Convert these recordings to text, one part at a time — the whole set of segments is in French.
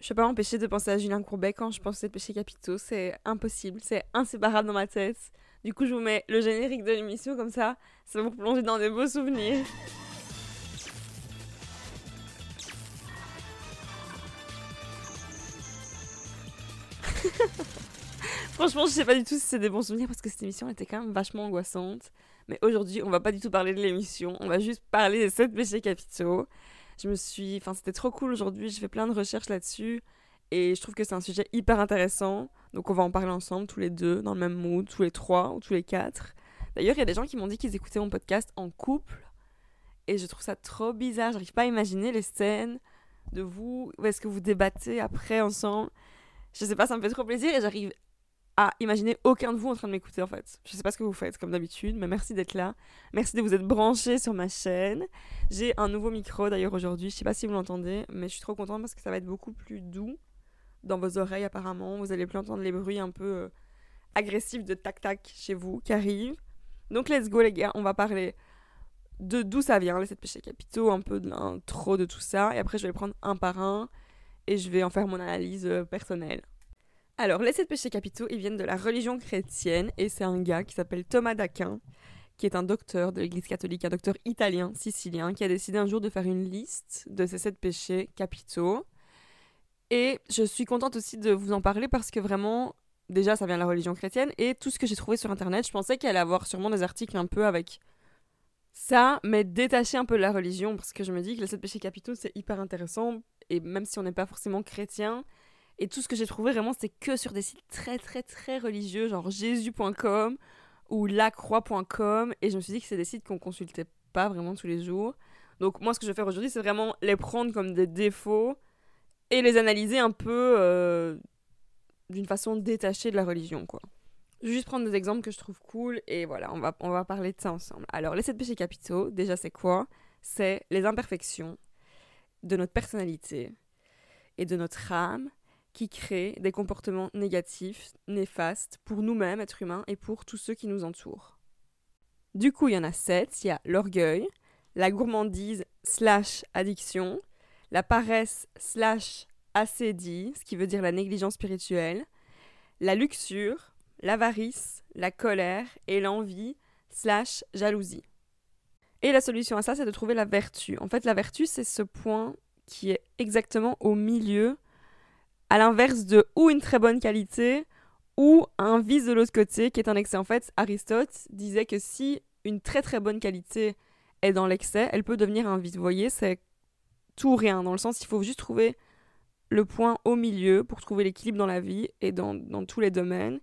Je peux pas m'empêcher de penser à Julien Courbet quand je pense aux péchés capitaux. C'est impossible, c'est inséparable dans ma tête. Du coup, je vous mets le générique de l'émission comme ça, ça va vous plonger dans des beaux souvenirs. Franchement, je sais pas du tout si c'est des bons souvenirs parce que cette émission était quand même vachement angoissante. Mais aujourd'hui, on va pas du tout parler de l'émission, on va juste parler des 7 péchés capitaux. Je me suis. Enfin, c'était trop cool aujourd'hui. J'ai fait plein de recherches là-dessus. Et je trouve que c'est un sujet hyper intéressant. Donc, on va en parler ensemble, tous les deux, dans le même mood, tous les trois ou tous les quatre. D'ailleurs, il y a des gens qui m'ont dit qu'ils écoutaient mon podcast en couple. Et je trouve ça trop bizarre. J'arrive pas à imaginer les scènes de vous. Où est-ce que vous débattez après ensemble Je sais pas, ça me fait trop plaisir. Et j'arrive à imaginer aucun de vous en train de m'écouter en fait. Je sais pas ce que vous faites comme d'habitude, mais merci d'être là. Merci de vous être branchés sur ma chaîne. J'ai un nouveau micro d'ailleurs aujourd'hui, je sais pas si vous l'entendez, mais je suis trop contente parce que ça va être beaucoup plus doux dans vos oreilles apparemment. Vous allez plus entendre les bruits un peu euh, agressifs de tac-tac chez vous qui arrivent. Donc let's go les gars, on va parler de d'où ça vient, les 7 péchés capitaux, un peu de l'intro de tout ça, et après je vais le prendre un par un et je vais en faire mon analyse euh, personnelle. Alors, les sept péchés capitaux, ils viennent de la religion chrétienne et c'est un gars qui s'appelle Thomas d'Aquin, qui est un docteur de l'Église catholique, un docteur italien, sicilien, qui a décidé un jour de faire une liste de ces sept péchés capitaux. Et je suis contente aussi de vous en parler parce que vraiment, déjà, ça vient de la religion chrétienne et tout ce que j'ai trouvé sur internet, je pensais qu'il allait avoir sûrement des articles un peu avec ça, mais détaché un peu de la religion parce que je me dis que les sept péchés capitaux, c'est hyper intéressant et même si on n'est pas forcément chrétien, et tout ce que j'ai trouvé vraiment, c'est que sur des sites très très très religieux, genre jésus.com ou lacroix.com. Et je me suis dit que c'est des sites qu'on consultait pas vraiment tous les jours. Donc moi, ce que je vais faire aujourd'hui, c'est vraiment les prendre comme des défauts et les analyser un peu euh, d'une façon détachée de la religion, quoi. Je vais juste prendre des exemples que je trouve cool et voilà, on va, on va parler de ça ensemble. Alors, les sept péchés capitaux, déjà, c'est quoi? C'est les imperfections de notre personnalité et de notre âme qui crée des comportements négatifs, néfastes pour nous-mêmes, êtres humains, et pour tous ceux qui nous entourent. Du coup, il y en a sept. Il y a l'orgueil, la gourmandise slash addiction, la paresse slash assédie, ce qui veut dire la négligence spirituelle, la luxure, l'avarice, la colère et l'envie slash jalousie. Et la solution à ça, c'est de trouver la vertu. En fait, la vertu, c'est ce point qui est exactement au milieu à l'inverse de ou une très bonne qualité ou un vice de l'autre côté qui est un excès. En fait, Aristote disait que si une très très bonne qualité est dans l'excès, elle peut devenir un vice. Vous voyez, c'est tout ou rien, dans le sens il faut juste trouver le point au milieu pour trouver l'équilibre dans la vie et dans, dans, tous les domaines.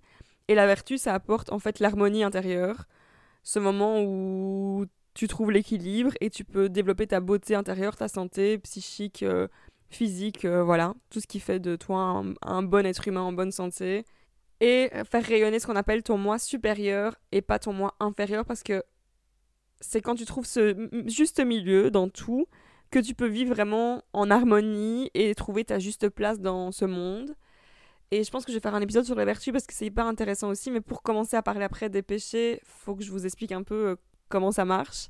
Et la vertu, ça apporte en fait l'harmonie intérieure, ce moment où tu trouves l'équilibre et tu peux développer ta beauté intérieure, ta santé psychique, euh, physique, euh, voilà, tout ce qui fait de toi un, bon être humain en bonne santé. Et faire rayonner ce qu'on appelle ton moi supérieur et pas ton moi inférieur parce que c'est quand tu trouves ce juste milieu dans tout que tu peux vivre vraiment en harmonie et trouver ta juste place dans ce monde. Et je pense que je vais faire un épisode sur les vertus parce que c'est hyper intéressant aussi. Mais pour commencer à parler après des péchés, faut que je vous explique un peu euh, comment ça marche.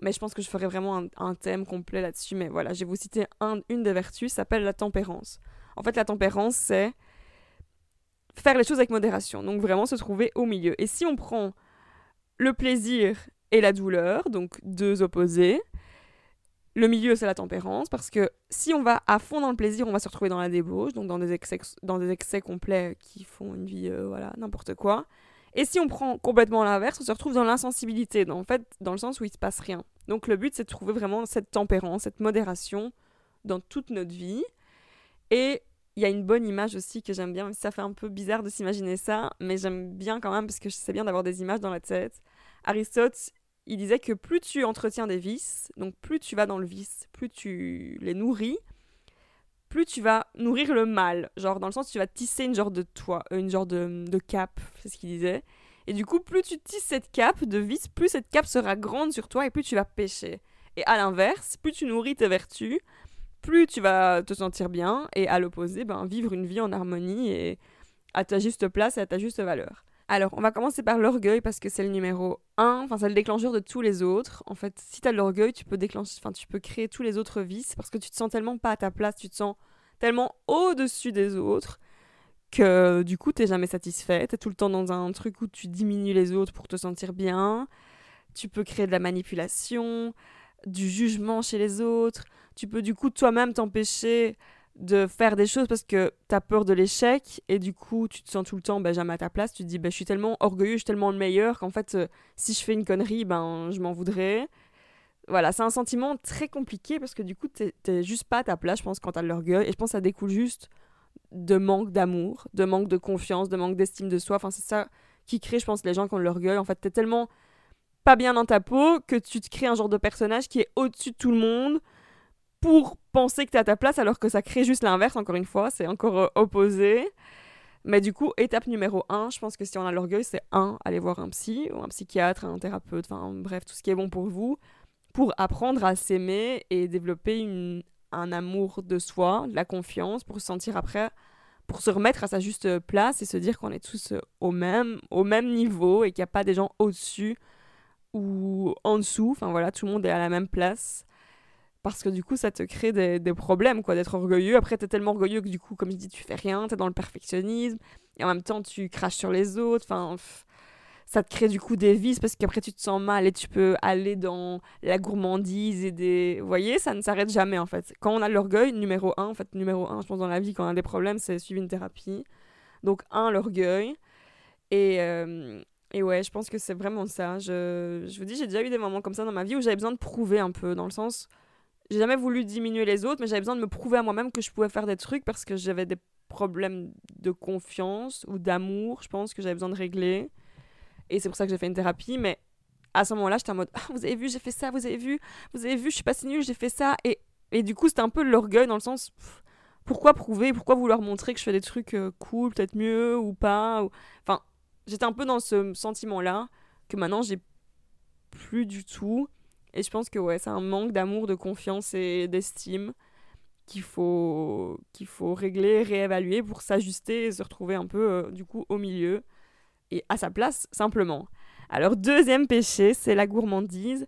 Mais je pense que je ferai vraiment un, thème complet là-dessus. Mais voilà, je vais vous citer une des vertus, s'appelle la tempérance. En fait, la tempérance, c'est faire les choses avec modération. Donc vraiment se trouver au milieu. Et si on prend le plaisir et la douleur, donc deux opposés, le milieu, c'est la tempérance, parce que si on va à fond dans le plaisir, on va se retrouver dans la débauche, donc dans des excès, complets qui font une vie, euh, voilà, n'importe quoi. Et si on prend complètement l'inverse, on se retrouve dans l'insensibilité, en fait, dans le sens où il se passe rien. Donc le but, c'est de trouver vraiment cette tempérance, cette modération dans toute notre vie. Et il y a une bonne image aussi que j'aime bien, ça fait un peu bizarre de s'imaginer ça, mais j'aime bien quand même parce que c'est bien d'avoir des images dans la tête. Aristote, il disait que plus tu entretiens des vices, donc plus tu vas dans le vice, plus tu les nourris, plus tu vas nourrir le mal. Genre, dans le sens, tu vas tisser une genre de toit, euh, une genre de, de cape, c'est ce qu'il disait. Et du coup, plus tu tisses cette cape de vice, plus cette cape sera grande sur toi et plus tu vas pécher. Et à l'inverse, plus tu nourris tes vertus, plus tu vas te sentir bien. Et à l'opposé, ben, vivre une vie en harmonie et à ta juste place et à ta juste valeur. Alors, on va commencer par l'orgueil parce que c'est le numéro 1, enfin c'est le déclencheur de tous les autres. En fait, si tu as de l'orgueil, tu peux déclencher enfin tu peux créer tous les autres vices parce que tu te sens tellement pas à ta place, tu te sens tellement au-dessus des autres que du coup, t'es jamais satisfait. T'es tout le temps dans un truc où tu diminues les autres pour te sentir bien. Tu peux créer de la manipulation, du jugement chez les autres. Tu peux du coup toi-même t'empêcher de faire des choses parce que t'as peur de l'échec et du coup tu te sens tout le temps ben, jamais à ta place. Tu te dis ben, je suis tellement orgueilleux, je suis tellement le meilleur qu'en fait euh, si je fais une connerie, ben je m'en voudrais. Voilà, c'est un sentiment très compliqué parce que du coup t'es juste pas à ta place, je pense, quand t'as de l'orgueil. Et je pense que ça découle juste de manque d'amour, de manque de confiance, de manque d'estime de soi. Enfin, c'est ça qui crée, je pense, les gens qui ont de l'orgueil. En fait, t'es tellement pas bien dans ta peau que tu te crées un genre de personnage qui est au-dessus de tout le monde pour penser que t'es à ta place alors que ça crée juste l'inverse, encore une fois, c'est encore euh, opposé. Mais du coup, étape numéro 1, je pense que si on a l'orgueil, c'est 1, aller voir un psy ou un psychiatre, un thérapeute, enfin bref, tout ce qui est bon pour vous, pour apprendre à s'aimer et développer une, un amour de soi, de la confiance, pour se sentir après, pour se remettre à sa juste place et se dire qu'on est tous au même, au même niveau et qu'il n'y a pas des gens au-dessus ou en dessous. Enfin voilà, tout le monde est à la même place. Parce que du coup, ça te crée des, des problèmes, quoi, d'être orgueilleux. Après, t'es tellement orgueilleux que du coup, comme je dis, tu fais rien, t'es dans le perfectionnisme. Et en même temps, tu craches sur les autres. Enfin, ça te crée du coup des vices parce qu'après tu te sens mal et tu peux aller dans la gourmandise et des... Vous voyez, ça ne s'arrête jamais en fait. Quand on a l'orgueil, numéro un, en fait, numéro un, je pense dans la vie, quand on a des problèmes, c'est suivre une thérapie. Donc un, l'orgueil. Et, euh, et ouais, je pense que c'est vraiment ça. Je, je vous dis, j'ai déjà eu des moments comme ça dans ma vie où j'avais besoin de prouver un peu, dans le sens... J'ai jamais voulu diminuer les autres, mais j'avais besoin de me prouver à moi-même que je pouvais faire des trucs parce que j'avais des problèmes de confiance ou d'amour, je pense, que j'avais besoin de régler. Et c'est pour ça que j'ai fait une thérapie. Mais à ce moment-là, j'étais en mode ah, Vous avez vu, j'ai fait ça, vous avez vu, vous avez vu, je suis pas si nulle, j'ai fait ça. Et, et du coup, c'était un peu l'orgueil dans le sens Pourquoi prouver Pourquoi vouloir montrer que je fais des trucs euh, cool, peut-être mieux ou pas Enfin, j'étais un peu dans ce sentiment-là que maintenant, j'ai plus du tout. Et je pense que ouais, c'est un manque d'amour, de confiance et d'estime qu'il faut, qu'il faut régler, réévaluer pour s'ajuster et se retrouver un peu euh, du coup au milieu et à sa place simplement. Alors deuxième péché, c'est la gourmandise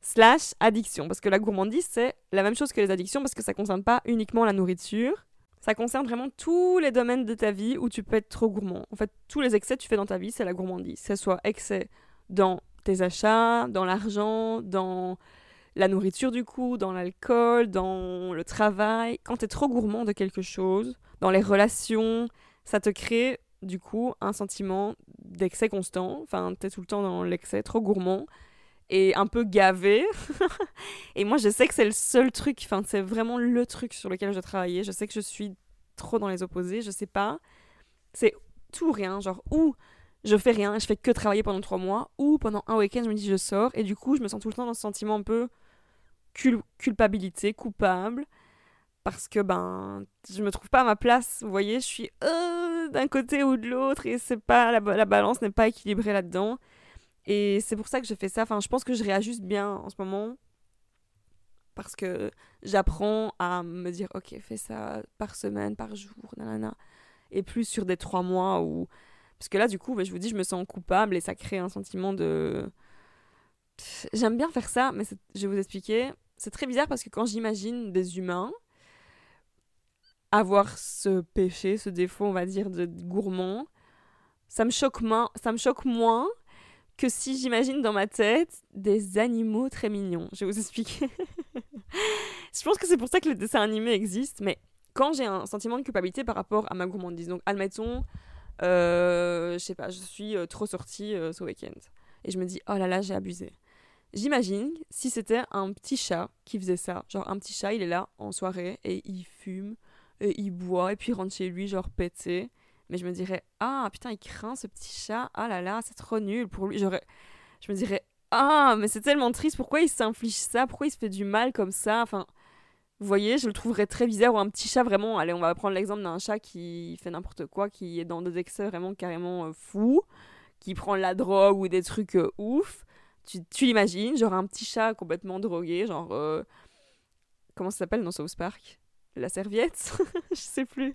slash addiction. Parce que la gourmandise, c'est la même chose que les addictions parce que ça ne concerne pas uniquement la nourriture. Ça concerne vraiment tous les domaines de ta vie où tu peux être trop gourmand. En fait, tous les excès que tu fais dans ta vie, c'est la gourmandise. Que ce soit excès dans achats, dans l'argent, dans la nourriture du coup, dans l'alcool, dans le travail. Quand tu es trop gourmand de quelque chose, dans les relations, ça te crée du coup, un sentiment d'excès constant. Enfin, t'es tout le temps dans l'excès, trop gourmand et un peu gavé. et moi, je sais que c'est le seul truc, enfin, c'est vraiment le truc sur lequel je dois travailler. Je sais que je suis trop dans les opposés, je sais pas. C'est tout rien, genre, ou je fais rien, je fais que travailler pendant trois mois, ou pendant un week-end, je me dis je sors, et du coup, je me sens tout le temps dans ce sentiment un peu culpabilité, coupable parce que ben je me trouve pas à ma place vous voyez je suis euh, d'un côté ou de l'autre et c'est pas la, la balance n'est pas équilibrée là-dedans et c'est pour ça que je fais ça enfin je pense que je réajuste bien en ce moment parce que j'apprends à me dire ok fais ça par semaine par jour nanana et plus sur des trois mois ou parce que là du coup je vous dis je me sens coupable et ça crée un sentiment de j'aime bien faire ça mais je vais vous expliquer c'est très bizarre parce que quand j'imagine des humains avoir ce péché, ce défaut, on va dire, de gourmand, ça me choque moins, ça me choque moins que si j'imagine dans ma tête des animaux très mignons. Je vais vous expliquer. je pense que c'est pour ça que les dessins animés existent, mais quand j'ai un sentiment de culpabilité par rapport à ma gourmandise, donc admettons, je sais pas, je suis euh, trop sortie euh, ce week-end et je me dis oh là là j'ai abusé. J'imagine si c'était un petit chat qui faisait ça, genre un petit chat il est là en soirée et il fume et il boit et puis il rentre chez lui genre pété. Mais je me dirais ah putain il craint ce petit chat, ah là là c'est trop nul pour lui. J'aurais, je me dirais ah mais c'est tellement triste, pourquoi il s'inflige ça, pourquoi il se fait du mal comme ça, enfin. Vous voyez, je le trouverais très bizarre ou un petit chat vraiment. Allez, on va prendre l'exemple d'un chat qui fait n'importe quoi, qui est dans des excès vraiment carrément euh, fous, qui prend la drogue ou des trucs euh, ouf. Tu, tu l'imagines, genre un petit chat complètement drogué, genre. Euh, comment ça s'appelle dans South Park? La serviette, je sais plus.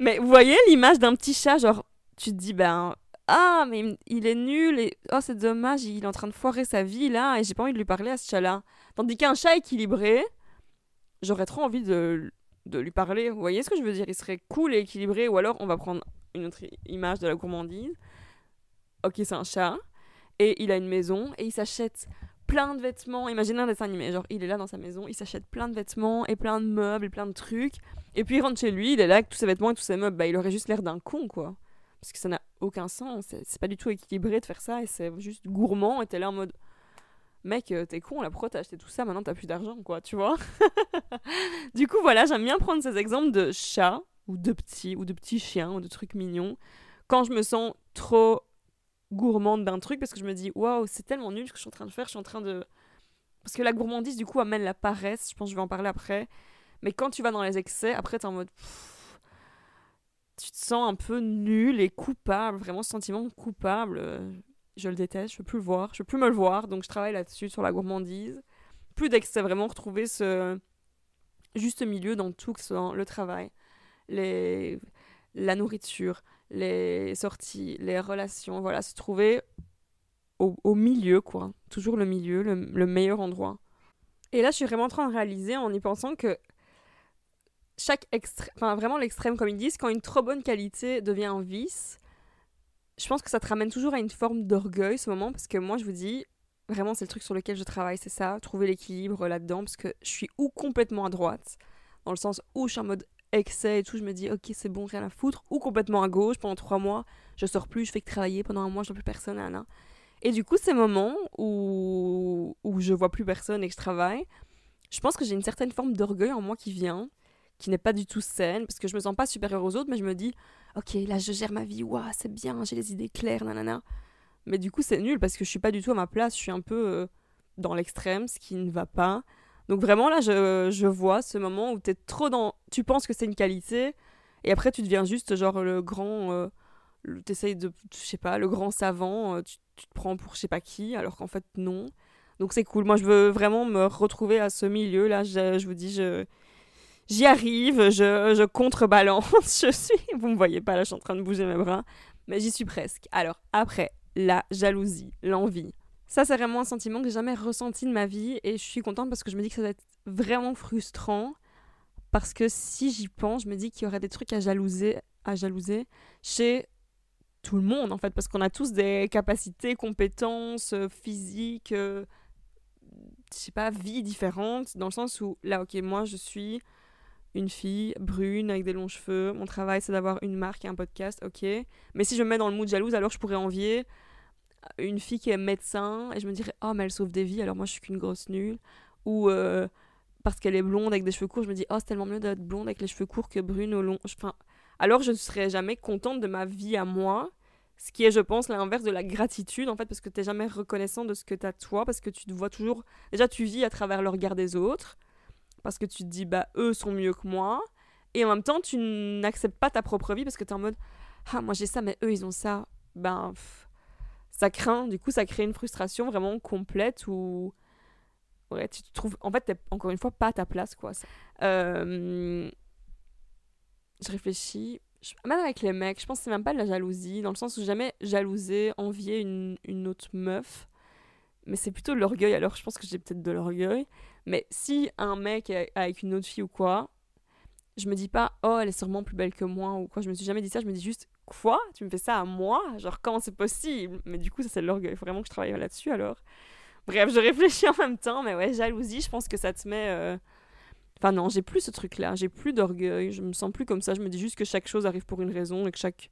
Mais vous voyez l'image d'un petit chat, genre, tu te dis, ben, ah, mais il est nul, et oh, c'est dommage, il est en train de foirer sa vie là, et j'ai pas envie de lui parler à ce chat-là. Tandis qu'un chat équilibré, j'aurais trop envie de, de lui parler. Vous voyez ce que je veux dire? Il serait cool et équilibré. Ou alors, on va prendre une autre image de la gourmandise. Ok, c'est un chat. Et il a une maison. Et il s'achète plein de vêtements. Imaginez un dessin animé. Genre, il est là dans sa maison. Il s'achète plein de vêtements et plein de meubles et plein de trucs. Et puis, il rentre chez lui. Il est là avec tous ses vêtements et tous ses meubles. Bah, il aurait juste l'air d'un con, quoi. Parce que ça n'a aucun sens. C'est pas du tout équilibré de faire ça. Et c'est juste gourmand. Et t'es là en mode mec, euh, t'es con, la pourquoi t'as acheté tout ça, maintenant t'as plus d'argent, quoi, tu vois. du coup, voilà, j'aime bien prendre ces exemples de chats, ou de petits, ou de petits chiens, ou de trucs mignons, quand je me sens trop gourmande d'un truc, parce que je me dis, waouh, c'est tellement nul ce que je suis en train de faire, je suis en train de... Parce que la gourmandise, du coup, amène la paresse, je pense que je vais en parler après, mais quand tu vas dans les excès, après t'es en mode... tu te sens un peu nul et coupable, vraiment sentiment coupable. Je le déteste, je peux plus le voir, je peux plus me le voir, donc je travaille là-dessus sur la gourmandise. Plus d'excès, vraiment retrouver ce juste milieu dans tout, que ce soit le travail, les... la nourriture, les sorties, les relations, voilà, se trouver au, milieu, quoi. Toujours le milieu, le, le meilleur endroit. Et là, je suis vraiment en train de réaliser en y pensant que chaque extrême, enfin vraiment l'extrême comme ils disent, quand une trop bonne qualité devient un vice, je pense que ça te ramène toujours à une forme d'orgueil ce moment parce que moi je vous dis vraiment c'est le truc sur lequel je travaille c'est ça trouver l'équilibre là-dedans parce que je suis ou complètement à droite dans le sens où je suis en mode excès et tout je me dis ok c'est bon rien à foutre ou complètement à gauche pendant trois mois je sors plus je fais que travailler pendant un mois je vois plus personne Anna. et du coup ces moments où où je vois plus personne et que je travaille je pense que j'ai une certaine forme d'orgueil en moi qui vient qui n'est pas du tout saine parce que je me sens pas supérieure aux autres mais je me dis ok, là je gère ma vie, waouh, c'est bien, j'ai les idées claires, nanana. Mais du coup, c'est nul parce que je suis pas du tout à ma place, je suis un peu euh, dans l'extrême, ce qui ne va pas. Donc vraiment, là, je, je vois ce moment où es trop dans. Tu penses que c'est une qualité, et après, tu deviens juste genre le grand. Euh, T'essayes de. Je sais pas, le grand savant, euh, tu, te prends pour je sais pas qui, alors qu'en fait, non. Donc c'est cool. Moi, je veux vraiment me retrouver à ce milieu. Là, je vous dis, je, J'y arrive, je, contrebalance, je suis... Vous me voyez pas, là, je suis en train de bouger mes bras, mais j'y suis presque. Alors, après, la jalousie, l'envie. Ça, c'est vraiment un sentiment que j'ai jamais ressenti de ma vie et je suis contente parce que je me dis que ça va être vraiment frustrant parce que si j'y pense, je me dis qu'il y aurait des trucs à jalouser, à jalouser chez tout le monde en fait parce qu'on a tous des capacités, compétences euh, physiques, euh, je sais pas, vie différentes dans le sens où là, ok, moi je suis une fille brune avec des longs cheveux. Mon travail, c'est d'avoir une marque et un podcast, ok. Mais si je me mets dans le mood jalouse, alors je pourrais envier une fille qui est médecin et je me dirais, oh, mais elle sauve des vies, alors moi je suis qu'une grosse nulle. Ou euh, parce qu'elle est blonde avec des cheveux courts, je me dis, oh, c'est tellement mieux d'être blonde avec les cheveux courts que brune au long. Enfin, alors je ne serais jamais contente de ma vie à moi. Ce qui est, je pense, l'inverse de la gratitude, en fait, parce que tu n'es jamais reconnaissant de ce que tu as toi, parce que tu te vois toujours. Déjà, tu vis à travers le regard des autres parce que tu te dis bah eux sont mieux que moi. Et en même temps tu n'acceptes pas ta propre vie parce que tu es en mode ah moi j'ai ça mais eux ils ont ça. Ben ça craint. Du coup ça crée une frustration vraiment complète où ouais tu te trouves en fait t'es encore une fois pas à ta place quoi. Euh... je réfléchis. Même avec les mecs je pense que c'est même pas de la jalousie dans le sens où jamais jalouser envier une, une autre meuf. Mais c'est plutôt de l'orgueil alors je pense que j'ai peut-être de l'orgueil mais si un mec est avec une autre fille ou quoi, je me dis pas, oh, elle est sûrement plus belle que moi ou quoi. Je me suis jamais dit ça. Je me dis juste, quoi? Tu me fais ça à moi? Genre, comment c'est possible? Mais du coup, ça, c'est l'orgueil. Il faut vraiment que je travaille là-dessus alors. Bref, je réfléchis en même temps. Mais ouais, jalousie, je pense que ça te met. Euh, enfin, non, j'ai plus ce truc-là. J'ai plus d'orgueil. Je me sens plus comme ça. Je me dis juste que chaque chose arrive pour une raison et que chaque.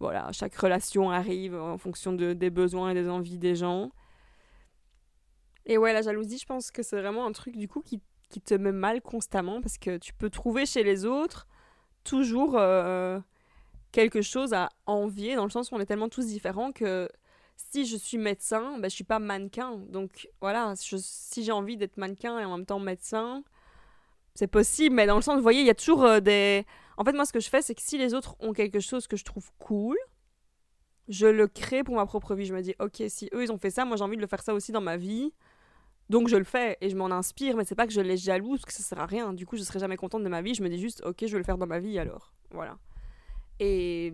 Voilà, chaque relation arrive en fonction de, des besoins et des envies des gens. Et ouais, la jalousie, je pense que c'est vraiment un truc du coup qui, qui, te met mal constamment parce que tu peux trouver chez les autres toujours euh, quelque chose à envier dans le sens où on est tellement tous différents que si je suis médecin, ben, je suis pas mannequin. Donc voilà, si j'ai envie d'être mannequin et en même temps médecin, c'est possible, mais dans le sens, vous voyez, il y a toujours euh, des... En fait, moi, ce que je fais, c'est que si les autres ont quelque chose que je trouve cool, je le crée pour ma propre vie. Je me dis, ok, si eux, ils ont fait ça, moi, j'ai envie de le faire ça aussi dans ma vie. Donc je le fais et je m'en inspire, mais c'est pas que je les jalouse, que ça sert à rien. Du coup, je serai jamais contente de ma vie. Je me dis juste, ok, je vais le faire dans ma vie alors. Voilà. Et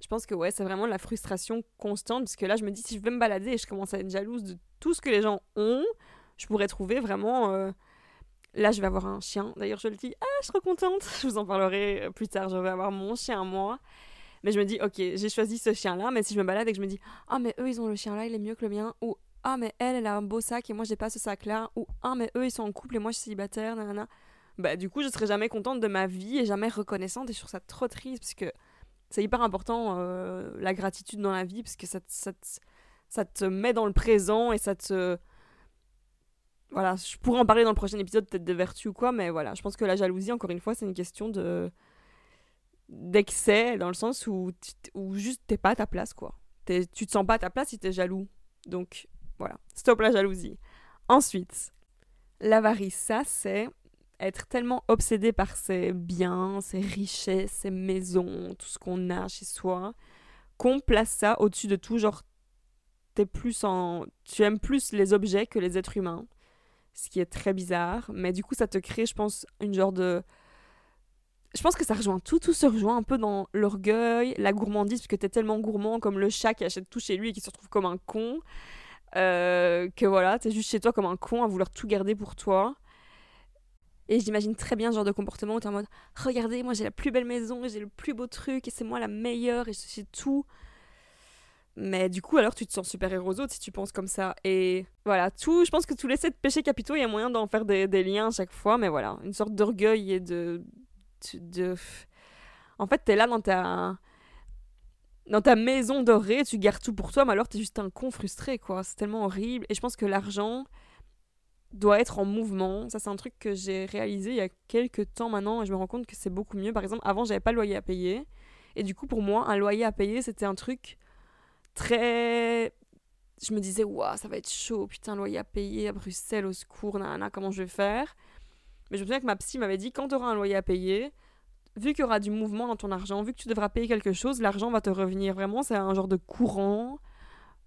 je pense que ouais, c'est vraiment la frustration constante, parce que là, je me dis, si je vais me balader et je commence à être jalouse de tout ce que les gens ont, je pourrais trouver vraiment euh, Là, je vais avoir un chien. D'ailleurs, je le dis, ah, je suis trop contente. Je vous en parlerai plus tard. Je vais avoir mon chien, moi. Mais je me dis, ok, j'ai choisi ce chien-là, mais si je me balade et que je me dis, ah, mais eux, ils ont le chien-là, il est mieux que le mien, ou ah, mais elle, elle a un beau sac et moi, j'ai pas ce sac-là, ou ah, mais eux, ils sont en couple et moi, je suis célibataire, nanana. Bah, du coup, je serai jamais contente de ma vie et jamais reconnaissante et je trouve ça trop triste parce que c'est hyper important, euh, la gratitude dans la vie, parce que ça, ça, te met dans le présent et ça te. Voilà, je pourrais en parler dans le prochain épisode, peut-être de vertu ou quoi, mais voilà, je pense que la jalousie, encore une fois, c'est une question de d'excès dans le sens où, où juste t'es pas à ta place, quoi. tu te sens pas à ta place si t'es jaloux. Donc voilà, stop la jalousie. Ensuite, l'avarice, ça c'est être tellement obsédé par ses biens, ses richesses, ses maisons, tout ce qu'on a chez soi, qu'on place ça au-dessus de tout. Genre, t'es plus en... tu aimes plus les objets que les êtres humains, ce qui est très bizarre. Mais du coup, ça te crée, je pense, une genre de je pense que ça rejoint tout, tout se rejoint un peu dans l'orgueil, la gourmandise, parce que t'es tellement gourmand comme le chat qui achète tout chez lui et qui se retrouve comme un con, euh, que voilà, t'es juste chez toi comme un con à vouloir tout garder pour toi. Et j'imagine très bien ce genre de comportement où t'es en mode Regardez, moi j'ai la plus belle maison, j'ai le plus beau truc, et c'est moi la meilleure, et je tout. Mais du coup, alors tu te sens super héros autres si tu penses comme ça. Et voilà, tout, je pense que tous les sept péchés capitaux, il y a moyen d'en faire des, liens à chaque fois, mais voilà, une sorte d'orgueil et de, de... En fait, t'es là dans ta... Dans ta maison dorée, tu gardes tout pour toi, mais alors t'es juste un con frustré, quoi. C'est tellement horrible. Et je pense que l'argent doit être en mouvement. Ça, c'est un truc que j'ai réalisé il y a quelques temps maintenant, et je me rends compte que c'est beaucoup mieux. Par exemple, avant, j'avais pas le loyer à payer. Et du coup, pour moi, un loyer à payer, c'était un truc très je me disais, waouh, ça va être chaud, putain, loyer à payer à Bruxelles, au secours, nanana, comment je vais faire? Mais je me souviens que ma psy m'avait dit quand tu auras un loyer à payer, vu qu'il y aura du mouvement dans ton argent, vu que tu devras payer quelque chose, l'argent va te revenir. Vraiment, c'est un genre de courant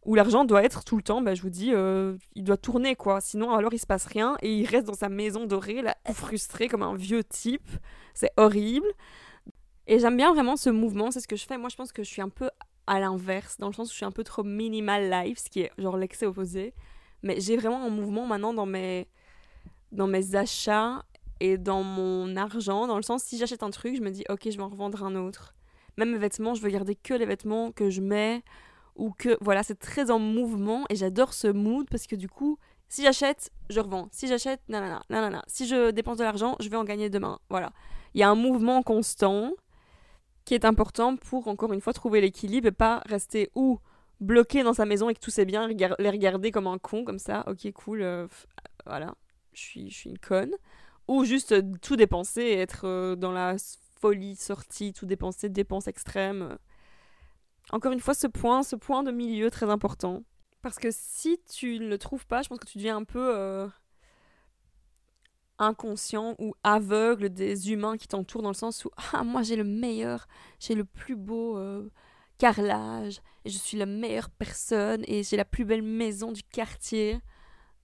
où l'argent doit être tout le temps, ben, je vous dis, euh, il doit tourner quoi. Sinon, alors il se passe rien et il reste dans sa maison dorée, là, frustré comme un vieux type. C'est horrible. Et j'aime bien vraiment ce mouvement, c'est ce que je fais. Moi, je pense que je suis un peu à l'inverse, dans le sens où je suis un peu trop minimal life, ce qui est genre l'excès opposé. Mais j'ai vraiment un mouvement maintenant dans mes, dans mes achats et dans mon argent, dans le sens si j'achète un truc, je me dis ok, je vais en revendre un autre. Même mes vêtements, je veux garder que les vêtements que je mets ou que voilà, c'est très en mouvement et j'adore ce mood parce que du coup, si j'achète, je revends. Si j'achète, nanana, nanana. Si je dépense de l'argent, je vais en gagner demain. Voilà. Il y a un mouvement constant qui est important pour encore une fois trouver l'équilibre et pas rester ou bloqué dans sa maison et que tout c'est bien, les regarder comme un con comme ça. Ok, cool. Euh, voilà. Je suis, je suis une conne ou juste euh, tout dépenser être euh, dans la folie sortie, tout dépenser, dépenses extrêmes. Encore une fois, ce point, ce point de milieu très important. Parce que si tu ne le trouves pas, je pense que tu deviens un peu euh, inconscient ou aveugle des humains qui t'entourent dans le sens où ah moi j'ai le meilleur, j'ai le plus beau carrelage, et je suis la meilleure personne et j'ai la plus belle maison du quartier.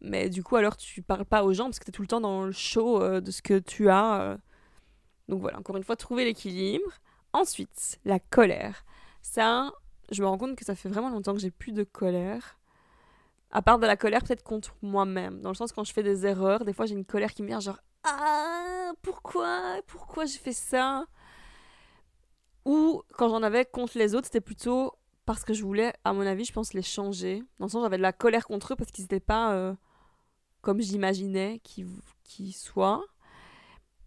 Mais du coup, alors tu parles pas aux gens parce que tu es tout le temps dans le show euh, de ce que tu as. Euh. Donc voilà, encore une fois, trouver l'équilibre. Ensuite, la colère. Ça, je me rends compte que ça fait vraiment longtemps que j'ai plus de colère. À part de la colère peut-être contre moi-même. Dans le sens quand je fais des erreurs, des fois j'ai une colère qui me vient genre Ah, pourquoi Pourquoi j'ai fait ça? Ou quand j'en avais contre les autres, c'était plutôt parce que je voulais, à mon avis, je pense les changer. Dans le sens j'avais de la colère contre eux parce qu'ils n'étaient pas... Euh, comme j'imaginais qu'il qu soit.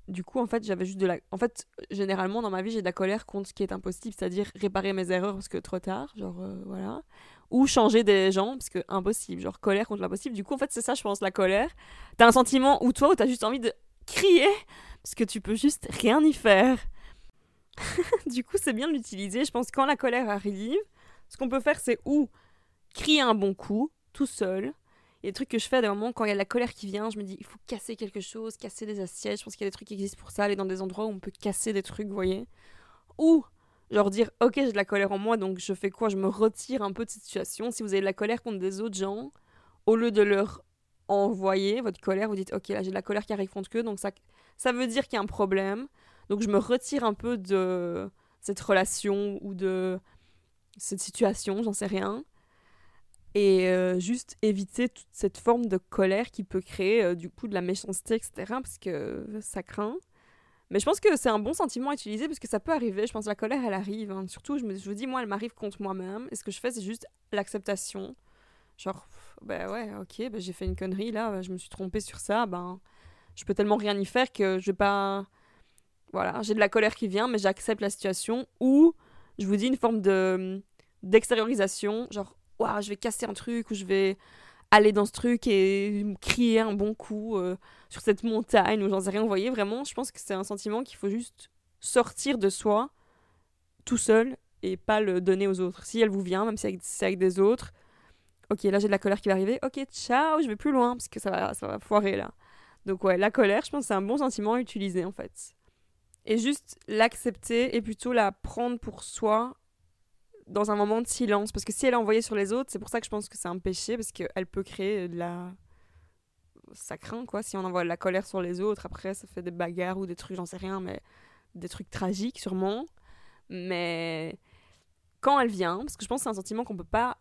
Du coup, en fait, j'avais juste de la. En fait, généralement, dans ma vie, j'ai de la colère contre ce qui est impossible, c'est-à-dire réparer mes erreurs parce que trop tard, genre, euh, voilà. Ou changer des gens parce que impossible, genre colère contre l'impossible. Du coup, en fait, c'est ça, je pense, la colère. T'as un sentiment où toi, où t'as juste envie de crier parce que tu peux juste rien y faire. du coup, c'est bien de l'utiliser. Je pense quand la colère arrive, ce qu'on peut faire, c'est ou crier un bon coup, tout seul, il y a des trucs que je fais à des moments quand il y a la colère qui vient, je me dis il faut casser quelque chose, casser des assiettes. Je pense qu'il y a des trucs qui existent pour ça, aller dans des endroits où on peut casser des trucs, vous voyez. Ou genre dire ok j'ai de la colère en moi donc je fais quoi? Je me retire un peu de cette situation. Si vous avez de la colère contre des autres gens, au lieu de leur envoyer votre colère, vous dites ok là j'ai de la colère qui arrive contre eux donc ça, ça veut dire qu'il y a un problème. Donc je me retire un peu de cette relation ou de cette situation, j'en sais rien et euh, juste éviter toute cette forme de colère qui peut créer euh, du coup de la méchanceté, etc. Parce que ça craint. Mais je pense que c'est un bon sentiment à utiliser parce que ça peut arriver. Je pense que la colère, elle arrive. Hein. Surtout, je me, je dis, moi, elle m'arrive contre moi-même. Et ce que je fais, c'est juste l'acceptation. Genre, ben ouais, ok, ben j'ai fait une connerie là, je me suis trompée sur ça, ben je peux tellement rien y faire que je vais pas. Voilà, j'ai de la colère qui vient, mais j'accepte la situation. Ou, je vous dis, une forme de d'extériorisation. Genre, je vais casser un truc ou je vais aller dans ce truc et crier un bon coup euh, sur cette montagne ou j'en sais rien. Vous voyez, vraiment, je pense que c'est un sentiment qu'il faut juste sortir de soi tout seul et pas le donner aux autres. Si elle vous vient, même si c'est avec des autres, ok, là j'ai de la colère qui va arriver, ok, ciao, je vais plus loin parce que ça va, ça va foirer là. Donc ouais, la colère, je pense c'est un bon sentiment à utiliser en fait. Et juste l'accepter et plutôt la prendre pour soi dans un moment de silence. Parce que si elle est envoyée sur les autres, c'est pour ça que je pense que c'est un péché, parce qu'elle peut créer de la. Ça craint, quoi. Si on envoie de la colère sur les autres, après, ça fait des bagarres ou des trucs, j'en sais rien, mais des trucs tragiques, sûrement. Mais quand elle vient, parce que je pense que c'est un sentiment qu'on peut pas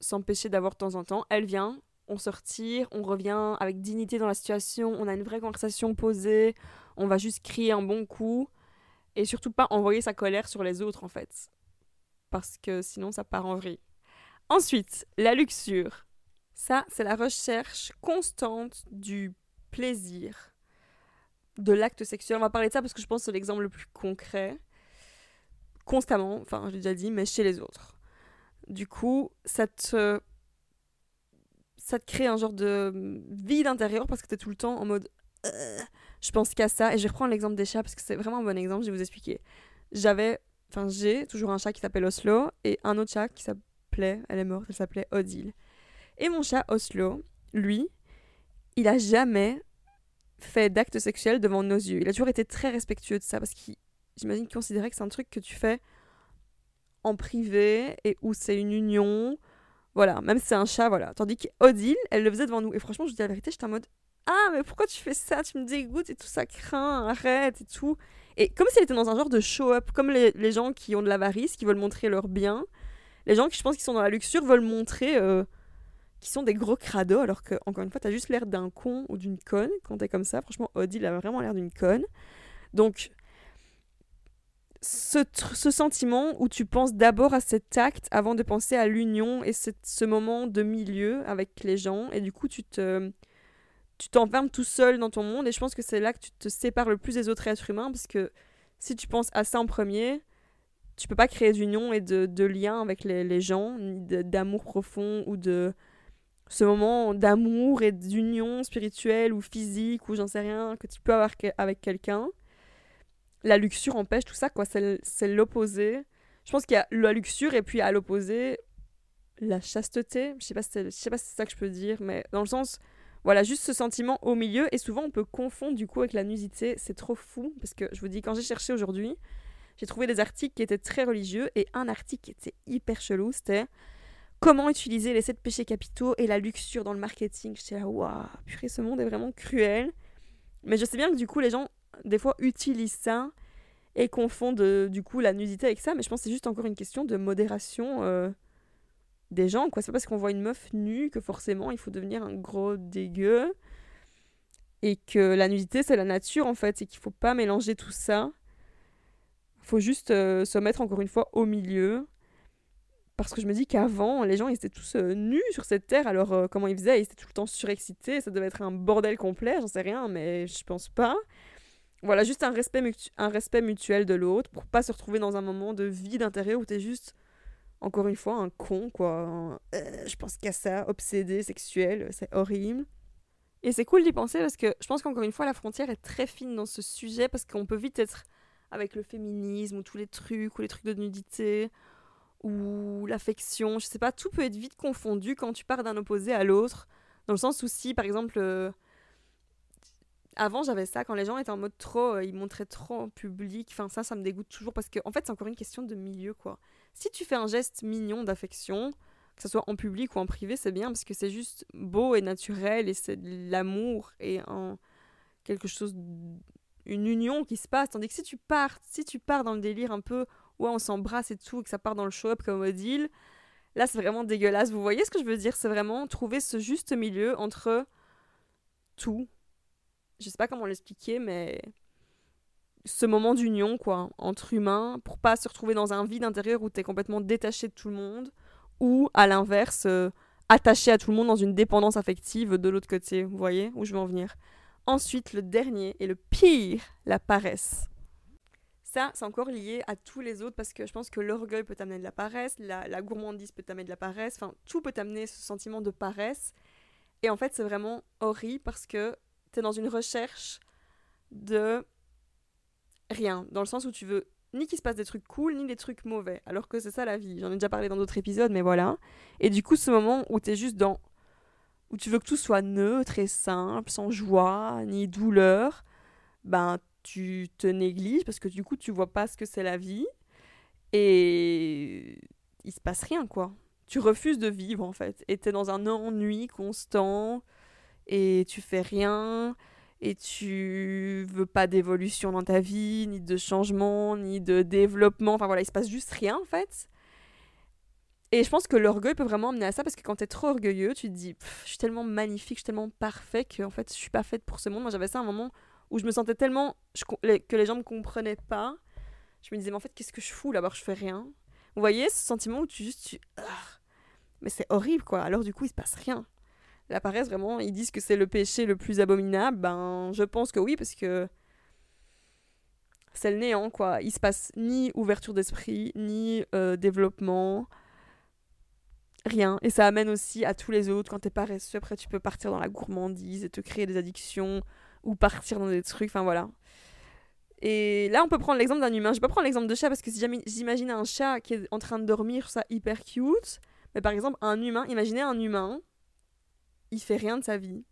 s'empêcher d'avoir de temps en temps, elle vient, on se on revient avec dignité dans la situation, on a une vraie conversation posée, on va juste crier un bon coup et surtout pas envoyer sa colère sur les autres en fait parce que sinon ça part en vrille. Ensuite, la luxure. Ça, c'est la recherche constante du plaisir, de l'acte sexuel. On va parler de ça parce que je pense que c'est l'exemple le plus concret. Constamment, enfin, je l'ai déjà dit, mais chez les autres. Du coup, ça te, ça te crée un genre de vide intérieur parce que tu es tout le temps en mode euh, je pense qu'à ça. Et je vais reprendre l'exemple des chats parce que c'est vraiment un bon exemple, je vais vous expliquer. J'avais Enfin, j'ai toujours un chat qui s'appelle Oslo et un autre chat qui s'appelait, elle est morte, elle s'appelait Odile. Et mon chat Oslo, lui, il a jamais fait d'acte sexuel devant nos yeux. Il a toujours été très respectueux de ça parce qu'il, j'imagine qu'il considérait que c'est un truc que tu fais en privé et où c'est une union. Voilà, même si c'est un chat, voilà. Tandis qu'Odile, elle le faisait devant nous. Et franchement, je dis la vérité, j'étais en mode Ah, mais pourquoi tu fais ça? Tu me dégoûtes et tout, ça craint, arrête et tout. Et comme si elle était dans un genre de show-up, comme les, gens qui ont de l'avarice, qui veulent montrer leur bien, les gens qui, je pense, qui sont dans la luxure veulent montrer euh, qu'ils sont des gros crados, alors que, encore une fois, t'as juste l'air d'un con ou d'une conne quand t'es comme ça. Franchement, Odile a vraiment l'air d'une conne. Donc, ce, ce, sentiment où tu penses d'abord à cet acte avant de penser à l'union et ce moment de milieu avec les gens, et du coup, tu te tu t'enfermes tout seul dans ton monde et je pense que c'est là que tu te sépares le plus des autres êtres humains parce que si tu penses à ça en premier, tu peux pas créer d'union et de, de lien avec les, les gens, d'amour profond ou de ce moment d'amour et d'union spirituelle ou physique ou j'en sais rien que tu peux avoir avec quelqu'un. La luxure empêche tout ça, quoi. C'est l'opposé. Je pense qu'il y a la luxure et puis à l'opposé, la chasteté. Je sais pas si c'est ça que je peux dire, mais dans le sens voilà, juste ce sentiment au milieu. Et souvent, on peut confondre du coup avec la nudité. C'est trop fou. Parce que je vous dis, quand j'ai cherché aujourd'hui, j'ai trouvé des articles qui étaient très religieux. Et un article qui était hyper chelou, c'était Comment utiliser les sept péchés capitaux et la luxure dans le marketing? J'étais là, waouh, purée, ce monde est vraiment cruel. Mais je sais bien que du coup, les gens, des fois, utilisent ça et confondent euh, du coup la nudité avec ça. Mais je pense que c'est juste encore une question de modération. Euh, des gens, quoi. C'est pas parce qu'on voit une meuf nue que forcément il faut devenir un gros dégueu. Et que la nudité, c'est la nature, en fait, et qu'il faut pas mélanger tout ça. Faut juste euh, se mettre encore une fois au milieu. Parce que je me dis qu'avant, les gens, ils étaient tous euh, nus sur cette terre. Alors, euh, comment ils faisaient? Ils étaient tout le temps surexcités. Ça devait être un bordel complet, j'en sais rien, mais je pense pas. Voilà, juste un respect, un respect mutuel de l'autre pour pas se retrouver dans un moment de vide intérieur où t'es juste encore une fois, un con, quoi. Euh, je pense qu'à ça, obsédé, sexuel, c'est horrible. Et c'est cool d'y penser parce que je pense qu'encore une fois, la frontière est très fine dans ce sujet parce qu'on peut vite être avec le féminisme ou tous les trucs, ou les trucs de nudité, ou l'affection, je sais pas, tout peut être vite confondu quand tu pars d'un opposé à l'autre. Dans le sens où si, par exemple, euh, avant j'avais ça, quand les gens étaient en mode trop, euh, ils montraient trop en public, enfin ça, ça me dégoûte toujours parce que, en fait, c'est encore une question de milieu, quoi. Si tu fais un geste mignon d'affection, que ce soit en public ou en privé, c'est bien parce que c'est juste beau et naturel et c'est l'amour et quelque chose, une union qui se passe. Tandis que si tu pars, si tu pars dans le délire un peu, ouais, on s'embrasse et tout, et que ça part dans le show-up comme Odile, Là, c'est vraiment dégueulasse. Vous voyez ce que je veux dire? C'est vraiment trouver ce juste milieu entre tout. Je sais pas comment l'expliquer, mais ce moment d'union, quoi, entre humains, pour pas se retrouver dans un vide intérieur où t'es complètement détaché de tout le monde, ou à l'inverse, euh, attaché à tout le monde dans une dépendance affective de l'autre côté. Vous voyez où je veux en venir Ensuite, le dernier et le pire, la paresse. Ça, c'est encore lié à tous les autres parce que je pense que l'orgueil peut t'amener de la paresse, la, gourmandise peut t'amener de la paresse, enfin, tout peut t'amener ce sentiment de paresse. Et en fait, c'est vraiment horrible parce que t'es dans une recherche de rien, dans le sens où tu veux ni qu'il se passe des trucs cool, ni des trucs mauvais, alors que c'est ça la vie. J'en ai déjà parlé dans d'autres épisodes, mais voilà. Et du coup, ce moment où t'es juste dans. où tu veux que tout soit neutre et simple, sans joie, ni douleur, ben tu te négliges parce que du coup tu vois pas ce que c'est la vie et il se passe rien quoi. Tu refuses de vivre en fait et t'es dans un ennui constant et tu fais rien et tu veux pas d'évolution dans ta vie, ni de changement, ni de développement. Enfin voilà, il se passe juste rien en fait. Et je pense que l'orgueil peut vraiment amener à ça parce que quand t'es trop orgueilleux, tu te dis, je suis tellement magnifique, je suis tellement parfait que en fait je suis pas faite pour ce monde. Moi j'avais ça à un moment où je me sentais tellement que les gens me comprenaient pas. Je me disais, mais en fait, qu'est-ce que je fous là-bas Je fais rien. Vous voyez ce sentiment où tu juste. Tu... Ah, mais c'est horrible, quoi. Alors, du coup, il se passe rien. La paresse, vraiment, ils disent que c'est le péché le plus abominable. Ben, je pense que oui, parce que. C'est le néant, quoi. Il se passe ni ouverture d'esprit, ni euh, développement. Rien. Et ça amène aussi à tous les autres. Quand t'es paresseux, après, tu peux partir dans la gourmandise et te créer des addictions ou partir dans des trucs, enfin voilà. Et là, on peut prendre l'exemple d'un humain. Je vais pas prendre l'exemple de chat parce que si j'imagine un chat qui est en train de dormir, ça hyper cute. Mais par exemple, un humain, imaginez un humain, il fait rien de sa vie.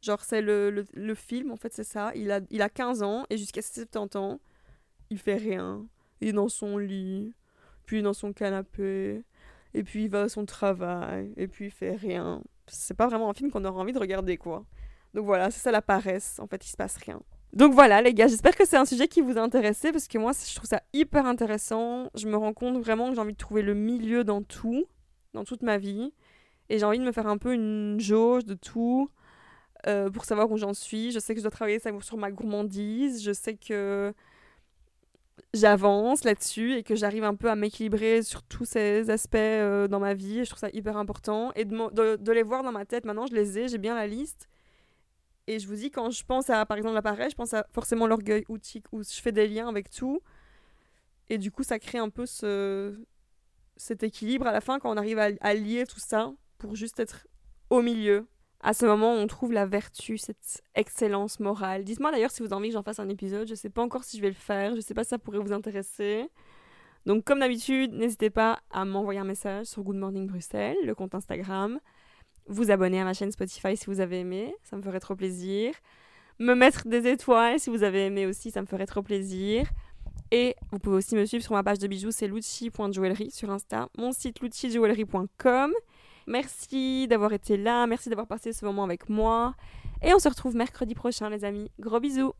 Genre, c'est le, le, film, en fait, c'est ça. Il a, il a 15 ans et jusqu'à 70 ans, il fait rien. Il est dans son lit, puis dans son canapé, et puis il va à son travail, et puis il fait rien. C'est pas vraiment un film qu'on aura envie de regarder, quoi. Donc voilà, c'est ça la paresse. En fait, il se passe rien. Donc voilà, les gars, j'espère que c'est un sujet qui vous a intéressé parce que moi, je trouve ça hyper intéressant. Je me rends compte vraiment que j'ai envie de trouver le milieu dans tout, dans toute ma vie. Et j'ai envie de me faire un peu une jauge de tout euh, pour savoir où j'en suis. Je sais que je dois travailler sur ma gourmandise. Je sais que j'avance là-dessus et que j'arrive un peu à m'équilibrer sur tous ces aspects euh, dans ma vie. je trouve ça hyper important. Et de, les voir dans ma tête, maintenant, je les ai, j'ai bien la liste. Et je vous dis, quand je pense à, par exemple, l'appareil, je pense à forcément l'orgueil où, où je fais des liens avec tout. Et du coup, ça crée un peu ce, cet équilibre à la fin quand on arrive à, lier tout ça pour juste être au milieu. À ce moment, on trouve la vertu, cette excellence morale. Dites-moi d'ailleurs si vous avez envie que j'en fasse un épisode. Je sais pas encore si je vais le faire. Je sais pas si ça pourrait vous intéresser. Donc, comme d'habitude, n'hésitez pas à m'envoyer un message sur Good Morning Bruxelles, le compte Instagram vous abonner à ma chaîne Spotify si vous avez aimé, ça me ferait trop plaisir. Me mettre des étoiles si vous avez aimé aussi, ça me ferait trop plaisir. Et vous pouvez aussi me suivre sur ma page de bijoux, c'est lucci.jewelry sur Insta, mon site lucci.jewelry.com. Merci d'avoir été là, merci d'avoir passé ce moment avec moi. Et on se retrouve mercredi prochain, les amis. Gros bisous!